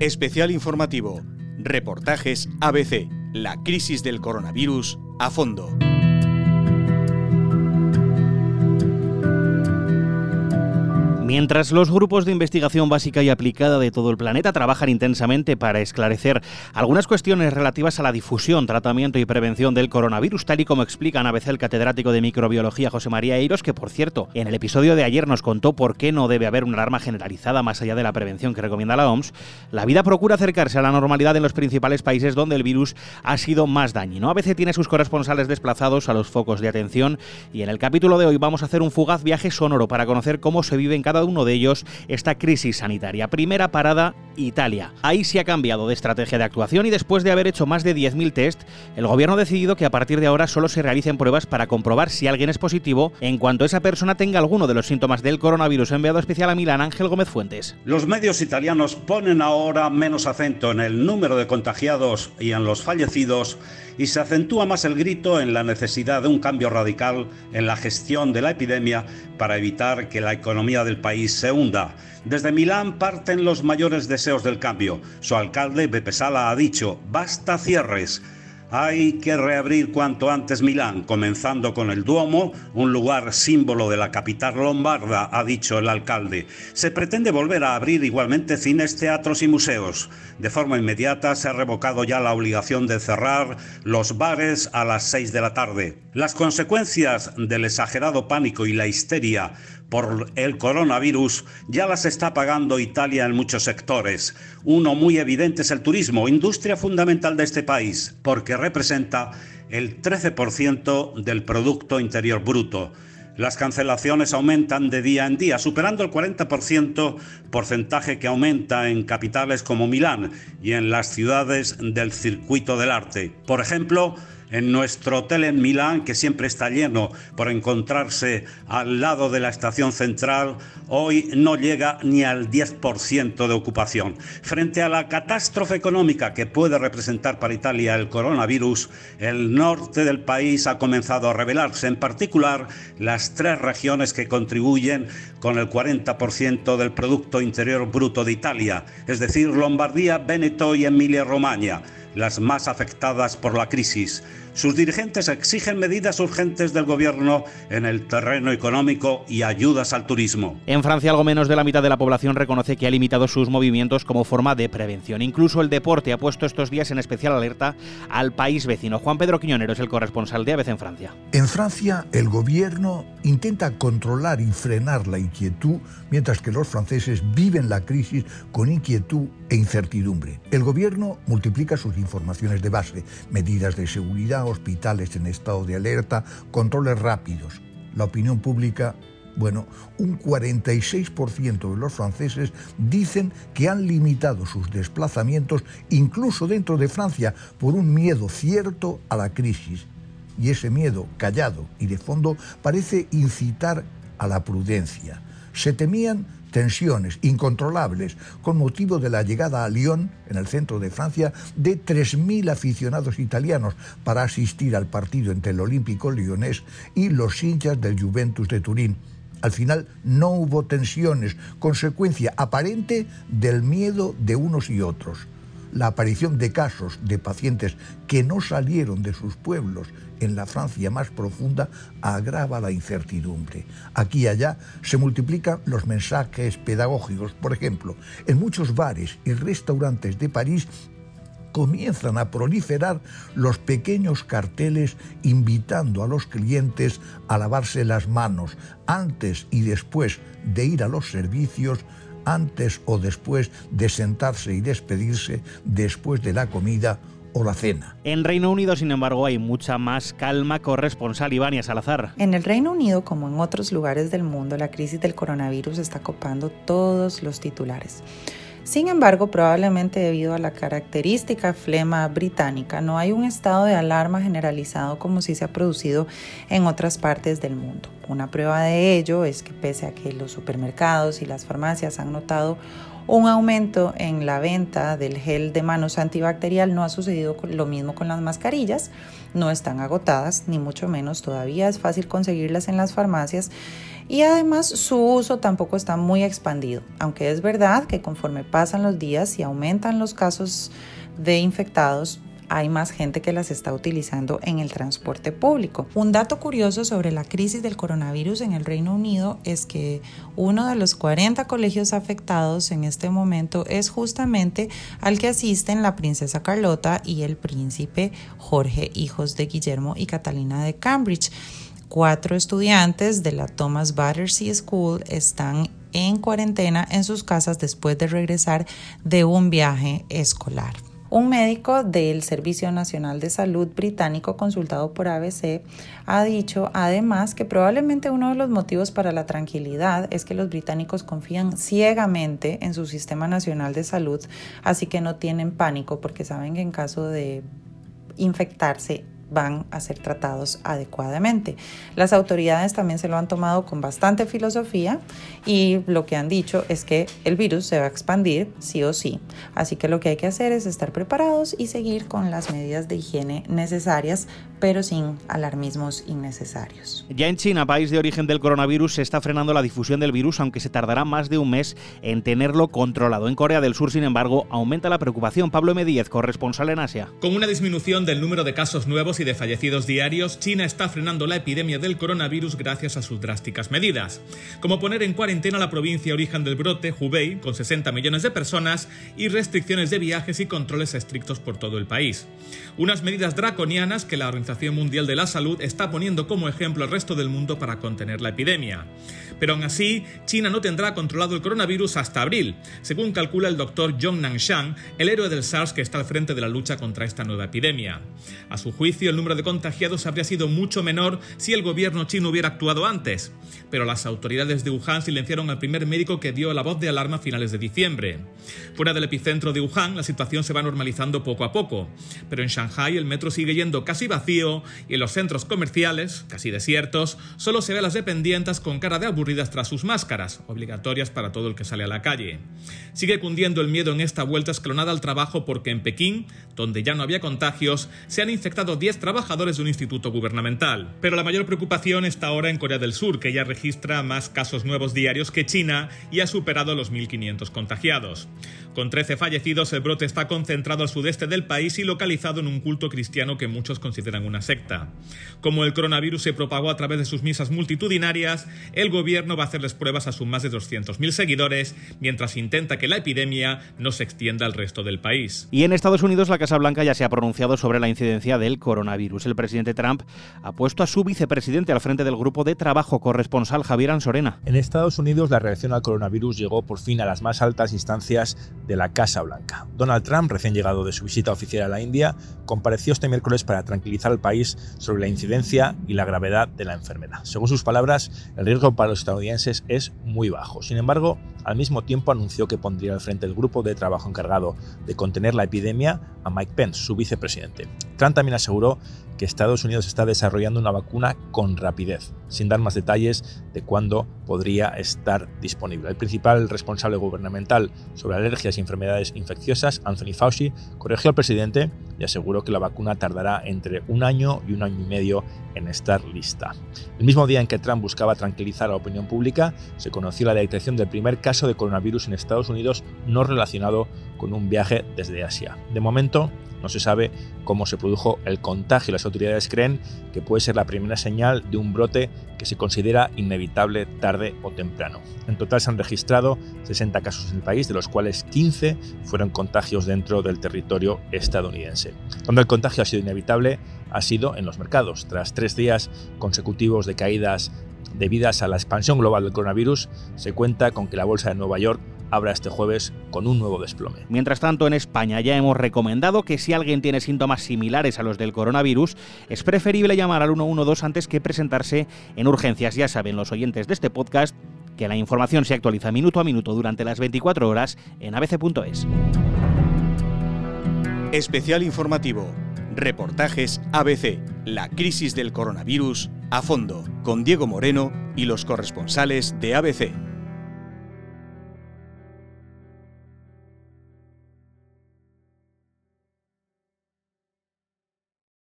Especial informativo. Reportajes ABC. La crisis del coronavirus a fondo. Mientras los grupos de investigación básica y aplicada de todo el planeta trabajan intensamente para esclarecer algunas cuestiones relativas a la difusión, tratamiento y prevención del coronavirus, tal y como explican a veces el catedrático de microbiología José María Eiros, que por cierto, en el episodio de ayer nos contó por qué no debe haber una alarma generalizada más allá de la prevención que recomienda la OMS, la vida procura acercarse a la normalidad en los principales países donde el virus ha sido más dañino. A veces tiene sus corresponsales desplazados a los focos de atención y en el capítulo de hoy vamos a hacer un fugaz viaje sonoro para conocer cómo se vive en cada uno de ellos esta crisis sanitaria. Primera parada, Italia. Ahí se ha cambiado de estrategia de actuación y después de haber hecho más de 10.000 test, el gobierno ha decidido que a partir de ahora solo se realicen pruebas para comprobar si alguien es positivo en cuanto esa persona tenga alguno de los síntomas del coronavirus. Enviado especial a Milán, Ángel Gómez Fuentes. Los medios italianos ponen ahora menos acento en el número de contagiados y en los fallecidos y se acentúa más el grito en la necesidad de un cambio radical en la gestión de la epidemia para evitar que la economía del país se hunda. Desde Milán parten los mayores deseos del cambio. Su alcalde, Beppe Sala, ha dicho, basta cierres. Hay que reabrir cuanto antes Milán, comenzando con el Duomo, un lugar símbolo de la capital lombarda, ha dicho el alcalde. Se pretende volver a abrir igualmente cines, teatros y museos. De forma inmediata se ha revocado ya la obligación de cerrar los bares a las 6 de la tarde. Las consecuencias del exagerado pánico y la histeria por el coronavirus ya las está pagando Italia en muchos sectores. Uno muy evidente es el turismo, industria fundamental de este país, porque representa el 13% del Producto Interior Bruto. Las cancelaciones aumentan de día en día, superando el 40%, porcentaje que aumenta en capitales como Milán y en las ciudades del circuito del arte. Por ejemplo, en nuestro hotel en Milán, que siempre está lleno por encontrarse al lado de la estación central, hoy no llega ni al 10% de ocupación. Frente a la catástrofe económica que puede representar para Italia el coronavirus, el norte del país ha comenzado a revelarse, en particular las tres regiones que contribuyen con el 40% del Producto Interior Bruto de Italia, es decir, Lombardía, Veneto y Emilia-Romagna las más afectadas por la crisis. Sus dirigentes exigen medidas urgentes del gobierno en el terreno económico y ayudas al turismo. En Francia, algo menos de la mitad de la población reconoce que ha limitado sus movimientos como forma de prevención. Incluso el deporte ha puesto estos días en especial alerta al país vecino. Juan Pedro Quiñonero es el corresponsal de ABC en Francia. En Francia, el gobierno intenta controlar y frenar la inquietud, mientras que los franceses viven la crisis con inquietud e incertidumbre. El gobierno multiplica sus informaciones de base, medidas de seguridad, hospitales en estado de alerta, controles rápidos. La opinión pública bueno, un 46% de los franceses dicen que han limitado sus desplazamientos incluso dentro de Francia por un miedo cierto a la crisis. Y ese miedo callado y de fondo parece incitar a la prudencia. Se temían tensiones incontrolables con motivo de la llegada a Lyon, en el centro de Francia, de 3.000 aficionados italianos para asistir al partido entre el Olímpico Lyonés y los hinchas del Juventus de Turín. Al final no hubo tensiones, consecuencia aparente del miedo de unos y otros la aparición de casos de pacientes que no salieron de sus pueblos en la Francia más profunda agrava la incertidumbre. Aquí y allá se multiplican los mensajes pedagógicos. Por ejemplo, en muchos bares y restaurantes de París comienzan a proliferar los pequeños carteles invitando a los clientes a lavarse las manos antes y después de ir a los servicios antes o después de sentarse y despedirse después de la comida o la cena. En Reino Unido, sin embargo, hay mucha más calma. Corresponsal Ivania Salazar. En el Reino Unido, como en otros lugares del mundo, la crisis del coronavirus está copando todos los titulares. Sin embargo, probablemente debido a la característica flema británica, no hay un estado de alarma generalizado como si se ha producido en otras partes del mundo. Una prueba de ello es que pese a que los supermercados y las farmacias han notado un aumento en la venta del gel de manos antibacterial, no ha sucedido lo mismo con las mascarillas, no están agotadas, ni mucho menos todavía. Es fácil conseguirlas en las farmacias. Y además su uso tampoco está muy expandido, aunque es verdad que conforme pasan los días y aumentan los casos de infectados, hay más gente que las está utilizando en el transporte público. Un dato curioso sobre la crisis del coronavirus en el Reino Unido es que uno de los 40 colegios afectados en este momento es justamente al que asisten la princesa Carlota y el príncipe Jorge, hijos de Guillermo y Catalina de Cambridge. Cuatro estudiantes de la Thomas Battersea School están en cuarentena en sus casas después de regresar de un viaje escolar. Un médico del Servicio Nacional de Salud británico consultado por ABC ha dicho además que probablemente uno de los motivos para la tranquilidad es que los británicos confían ciegamente en su sistema nacional de salud, así que no tienen pánico porque saben que en caso de infectarse van a ser tratados adecuadamente. Las autoridades también se lo han tomado con bastante filosofía y lo que han dicho es que el virus se va a expandir sí o sí. Así que lo que hay que hacer es estar preparados y seguir con las medidas de higiene necesarias, pero sin alarmismos innecesarios. Ya en China, país de origen del coronavirus, se está frenando la difusión del virus, aunque se tardará más de un mes en tenerlo controlado. En Corea del Sur, sin embargo, aumenta la preocupación. Pablo M. Díez, corresponsal en Asia. Con una disminución del número de casos nuevos y de fallecidos diarios, China está frenando la epidemia del coronavirus gracias a sus drásticas medidas, como poner en cuarentena la provincia origen del brote, Hubei, con 60 millones de personas, y restricciones de viajes y controles estrictos por todo el país. Unas medidas draconianas que la Organización Mundial de la Salud está poniendo como ejemplo al resto del mundo para contener la epidemia. Pero aún así, China no tendrá controlado el coronavirus hasta abril, según calcula el doctor Zhong Nanshan, el héroe del SARS que está al frente de la lucha contra esta nueva epidemia. A su juicio, el número de contagiados habría sido mucho menor si el gobierno chino hubiera actuado antes, pero las autoridades de Wuhan silenciaron al primer médico que dio la voz de alarma a finales de diciembre. Fuera del epicentro de Wuhan, la situación se va normalizando poco a poco, pero en Shanghai el metro sigue yendo casi vacío y en los centros comerciales, casi desiertos, solo se ve a las dependientes con cara de aburridas tras sus máscaras, obligatorias para todo el que sale a la calle. Sigue cundiendo el miedo en esta vuelta escalonada al trabajo porque en Pekín, donde ya no había contagios, se han infectado 10 trabajadores de un instituto gubernamental. Pero la mayor preocupación está ahora en Corea del Sur, que ya registra más casos nuevos diarios que China y ha superado los 1.500 contagiados. Con 13 fallecidos, el brote está concentrado al sudeste del país y localizado en un culto cristiano que muchos consideran una secta. Como el coronavirus se propagó a través de sus misas multitudinarias, el gobierno va a hacerles pruebas a sus más de 200.000 seguidores, mientras intenta que la epidemia no se extienda al resto del país. Y en Estados Unidos, la Casa Blanca ya se ha pronunciado sobre la incidencia del coronavirus. El presidente Trump ha puesto a su vicepresidente al frente del grupo de trabajo corresponsal Javier Ansorena. En Estados Unidos, la reacción al coronavirus llegó por fin a las más altas instancias de la Casa Blanca. Donald Trump, recién llegado de su visita oficial a la India, compareció este miércoles para tranquilizar al país sobre la incidencia y la gravedad de la enfermedad. Según sus palabras, el riesgo para los estadounidenses es muy bajo. Sin embargo, al mismo tiempo anunció que pondría al frente el grupo de trabajo encargado de contener la epidemia a Mike Pence, su vicepresidente. Trump también aseguró que Estados Unidos está desarrollando una vacuna con rapidez, sin dar más detalles de cuándo podría estar disponible. El principal responsable gubernamental sobre alergias y enfermedades infecciosas, Anthony Fauci, corrigió al presidente y aseguró que la vacuna tardará entre un año y un año y medio en estar lista. El mismo día en que Trump buscaba tranquilizar a la opinión pública, se conoció la detección del primer caso de coronavirus en Estados Unidos no relacionado con un viaje desde Asia. De momento, no se sabe cómo se produjo el contagio. Las autoridades creen que puede ser la primera señal de un brote que se considera inevitable tarde o temprano. En total se han registrado 60 casos en el país, de los cuales 15 fueron contagios dentro del territorio estadounidense. Donde el contagio ha sido inevitable ha sido en los mercados. Tras tres días consecutivos de caídas debidas a la expansión global del coronavirus, se cuenta con que la bolsa de Nueva York abra este jueves con un nuevo desplome. Mientras tanto, en España ya hemos recomendado que si alguien tiene síntomas similares a los del coronavirus, es preferible llamar al 112 antes que presentarse en urgencias. Ya saben los oyentes de este podcast que la información se actualiza minuto a minuto durante las 24 horas en abc.es. Especial informativo. Reportajes ABC. La crisis del coronavirus a fondo, con Diego Moreno y los corresponsales de ABC.